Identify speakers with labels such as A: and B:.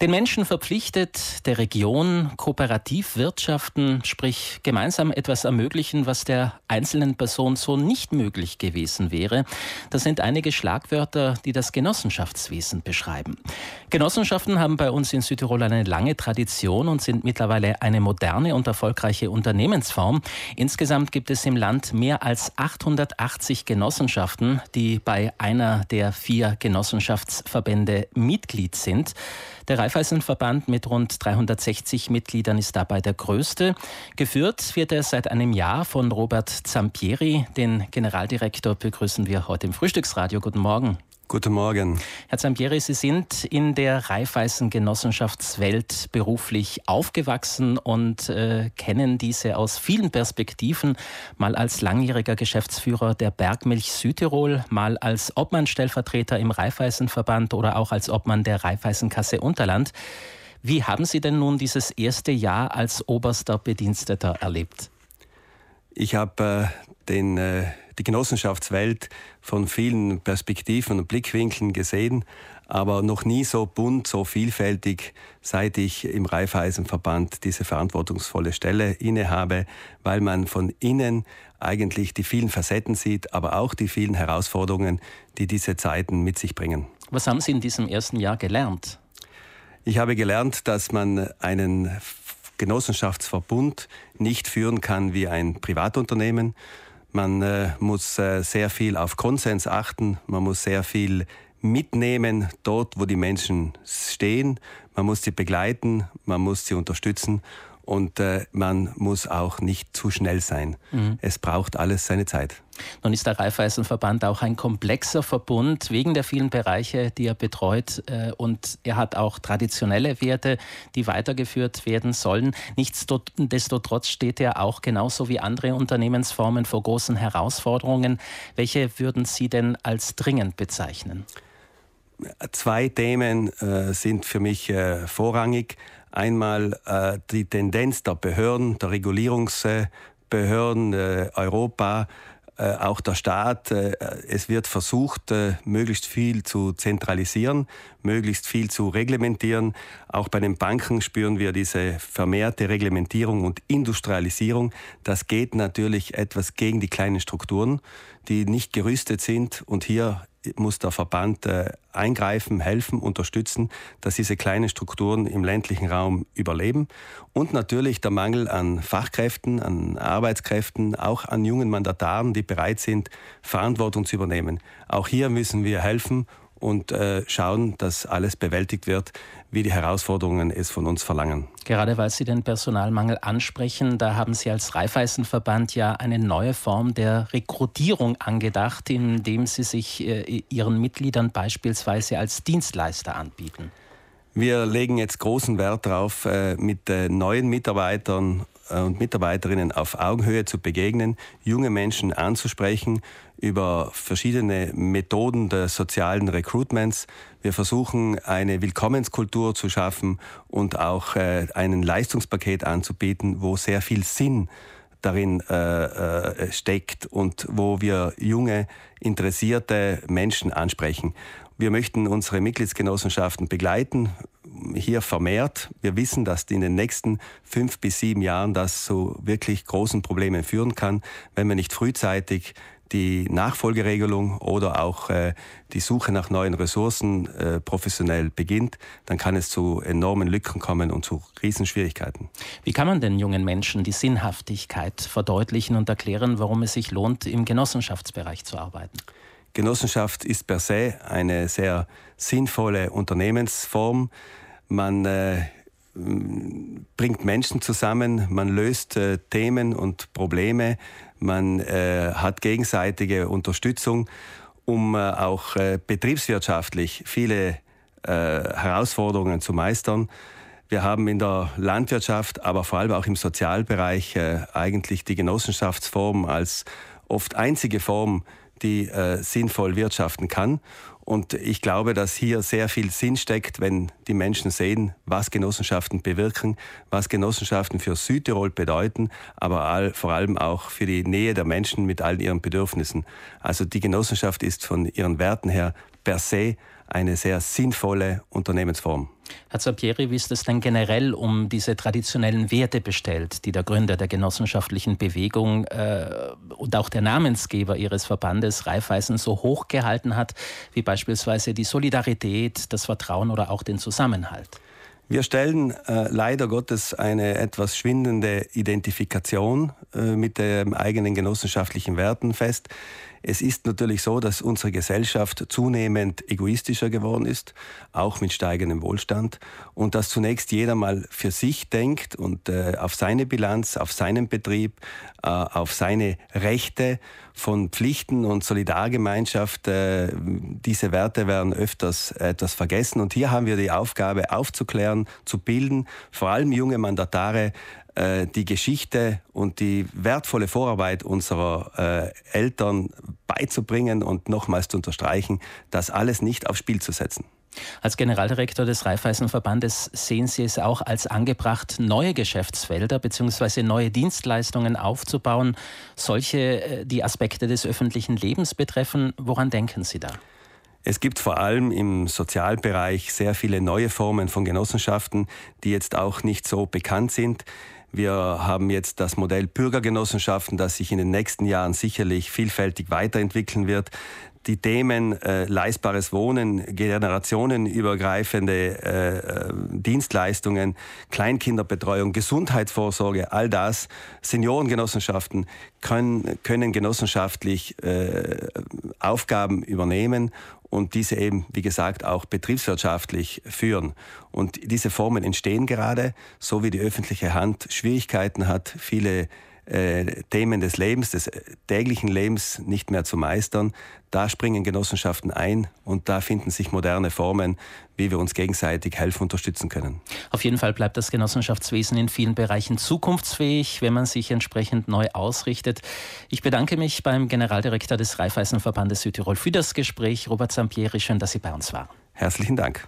A: Den Menschen verpflichtet, der Region kooperativ wirtschaften, sprich gemeinsam etwas ermöglichen, was der einzelnen Person so nicht möglich gewesen wäre. Das sind einige Schlagwörter, die das Genossenschaftswesen beschreiben. Genossenschaften haben bei uns in Südtirol eine lange Tradition und sind mittlerweile eine moderne und erfolgreiche Unternehmensform. Insgesamt gibt es im Land mehr als 880 Genossenschaften, die bei einer der vier Genossenschaftsverbände Mitglied sind. Der Raiffeisenverband mit rund 360 Mitgliedern ist dabei der größte. Geführt wird er seit einem Jahr von Robert Zampieri. Den Generaldirektor begrüßen wir heute im Frühstücksradio. Guten Morgen.
B: Guten Morgen.
A: Herr Zampieri, Sie sind in der Raiffeisen-Genossenschaftswelt beruflich aufgewachsen und äh, kennen diese aus vielen Perspektiven. Mal als langjähriger Geschäftsführer der Bergmilch Südtirol, mal als Obmann-Stellvertreter im Raiffeisenverband oder auch als Obmann der Raiffeisenkasse Unterland. Wie haben Sie denn nun dieses erste Jahr als oberster Bediensteter erlebt?
B: Ich habe äh, den äh die Genossenschaftswelt von vielen Perspektiven und Blickwinkeln gesehen, aber noch nie so bunt, so vielfältig, seit ich im Raiffeisenverband diese verantwortungsvolle Stelle innehabe, weil man von innen eigentlich die vielen Facetten sieht, aber auch die vielen Herausforderungen, die diese Zeiten mit sich bringen.
A: Was haben Sie in diesem ersten Jahr gelernt?
B: Ich habe gelernt, dass man einen Genossenschaftsverbund nicht führen kann wie ein Privatunternehmen, man äh, muss äh, sehr viel auf Konsens achten, man muss sehr viel mitnehmen dort, wo die Menschen stehen. Man muss sie begleiten, man muss sie unterstützen und äh, man muss auch nicht zu schnell sein. Mhm. Es braucht alles seine Zeit.
A: Nun ist der Raiffeisenverband auch ein komplexer Verbund wegen der vielen Bereiche, die er betreut. Äh, und er hat auch traditionelle Werte, die weitergeführt werden sollen. Nichtsdestotrotz steht er auch genauso wie andere Unternehmensformen vor großen Herausforderungen. Welche würden Sie denn als dringend bezeichnen?
B: Zwei Themen äh, sind für mich äh, vorrangig. Einmal äh, die Tendenz der Behörden, der Regulierungsbehörden äh, Europa, äh, auch der Staat. Äh, es wird versucht, möglichst viel zu zentralisieren, möglichst viel zu reglementieren. Auch bei den Banken spüren wir diese vermehrte Reglementierung und Industrialisierung. Das geht natürlich etwas gegen die kleinen Strukturen, die nicht gerüstet sind. Und hier muss der Verband äh, eingreifen, helfen, unterstützen, dass diese kleinen Strukturen im ländlichen Raum überleben. Und natürlich der Mangel an Fachkräften, an Arbeitskräften, auch an jungen Mandataren, die bereit sind, Verantwortung zu übernehmen. Auch hier müssen wir helfen und äh, schauen, dass alles bewältigt wird, wie die Herausforderungen es von uns verlangen.
A: Gerade weil Sie den Personalmangel ansprechen, da haben Sie als Raiffeisenverband ja eine neue Form der Rekrutierung angedacht, indem Sie sich äh, Ihren Mitgliedern beispielsweise als Dienstleister anbieten.
B: Wir legen jetzt großen Wert darauf, äh, mit neuen Mitarbeitern und Mitarbeiterinnen auf Augenhöhe zu begegnen, junge Menschen anzusprechen über verschiedene Methoden des sozialen Recruitments. Wir versuchen eine Willkommenskultur zu schaffen und auch äh, ein Leistungspaket anzubieten, wo sehr viel Sinn darin äh, äh, steckt und wo wir junge, interessierte Menschen ansprechen. Wir möchten unsere Mitgliedsgenossenschaften begleiten, hier vermehrt. Wir wissen, dass in den nächsten fünf bis sieben Jahren das zu wirklich großen Problemen führen kann, wenn wir nicht frühzeitig die Nachfolgeregelung oder auch äh, die Suche nach neuen Ressourcen äh, professionell beginnt, dann kann es zu enormen Lücken kommen und zu Riesenschwierigkeiten.
A: Wie kann man den jungen Menschen die Sinnhaftigkeit verdeutlichen und erklären, warum es sich lohnt, im Genossenschaftsbereich zu arbeiten?
B: Genossenschaft ist per se eine sehr sinnvolle Unternehmensform. Man äh, bringt Menschen zusammen, man löst äh, Themen und Probleme, man äh, hat gegenseitige Unterstützung, um äh, auch äh, betriebswirtschaftlich viele äh, Herausforderungen zu meistern. Wir haben in der Landwirtschaft, aber vor allem auch im Sozialbereich eigentlich die Genossenschaftsform als oft einzige Form die äh, sinnvoll wirtschaften kann. Und ich glaube, dass hier sehr viel Sinn steckt, wenn die Menschen sehen, was Genossenschaften bewirken, was Genossenschaften für Südtirol bedeuten, aber all, vor allem auch für die Nähe der Menschen mit all ihren Bedürfnissen. Also die Genossenschaft ist von ihren Werten her per se eine sehr sinnvolle Unternehmensform.
A: Herr Zapieri, wie ist es denn generell um diese traditionellen Werte bestellt, die der Gründer der genossenschaftlichen Bewegung äh, und auch der Namensgeber Ihres Verbandes Raiffeisen so hoch gehalten hat, wie beispielsweise die Solidarität, das Vertrauen oder auch den Zusammenhalt?
B: Wir stellen äh, leider Gottes eine etwas schwindende Identifikation äh, mit den eigenen genossenschaftlichen Werten fest. Es ist natürlich so, dass unsere Gesellschaft zunehmend egoistischer geworden ist, auch mit steigendem Wohlstand, und dass zunächst jeder mal für sich denkt und äh, auf seine Bilanz, auf seinen Betrieb, äh, auf seine Rechte von Pflichten und Solidargemeinschaft. Äh, diese Werte werden öfters etwas vergessen, und hier haben wir die Aufgabe aufzuklären, zu bilden, vor allem junge Mandatare äh, die Geschichte und die wertvolle Vorarbeit unserer äh, Eltern beizubringen und nochmals zu unterstreichen, das alles nicht aufs Spiel zu setzen.
A: Als Generaldirektor des Raiffeisenverbandes sehen Sie es auch als angebracht, neue Geschäftsfelder bzw. neue Dienstleistungen aufzubauen, solche, äh, die Aspekte des öffentlichen Lebens betreffen. Woran denken Sie da?
B: Es gibt vor allem im Sozialbereich sehr viele neue Formen von Genossenschaften, die jetzt auch nicht so bekannt sind. Wir haben jetzt das Modell Bürgergenossenschaften, das sich in den nächsten Jahren sicherlich vielfältig weiterentwickeln wird. Die Themen äh, leistbares Wohnen, generationenübergreifende äh, äh, Dienstleistungen, Kleinkinderbetreuung, Gesundheitsvorsorge, all das, Seniorengenossenschaften können, können genossenschaftlich äh, Aufgaben übernehmen und diese eben, wie gesagt, auch betriebswirtschaftlich führen. Und diese Formen entstehen gerade, so wie die öffentliche Hand Schwierigkeiten hat, viele äh, Themen des Lebens, des äh, täglichen Lebens nicht mehr zu meistern. Da springen Genossenschaften ein und da finden sich moderne Formen, wie wir uns gegenseitig helfen, unterstützen können.
A: Auf jeden Fall bleibt das Genossenschaftswesen in vielen Bereichen zukunftsfähig, wenn man sich entsprechend neu ausrichtet. Ich bedanke mich beim Generaldirektor des Raiffeisenverbandes Südtirol für das Gespräch. Robert Sampieri, schön, dass Sie bei uns waren.
B: Herzlichen Dank.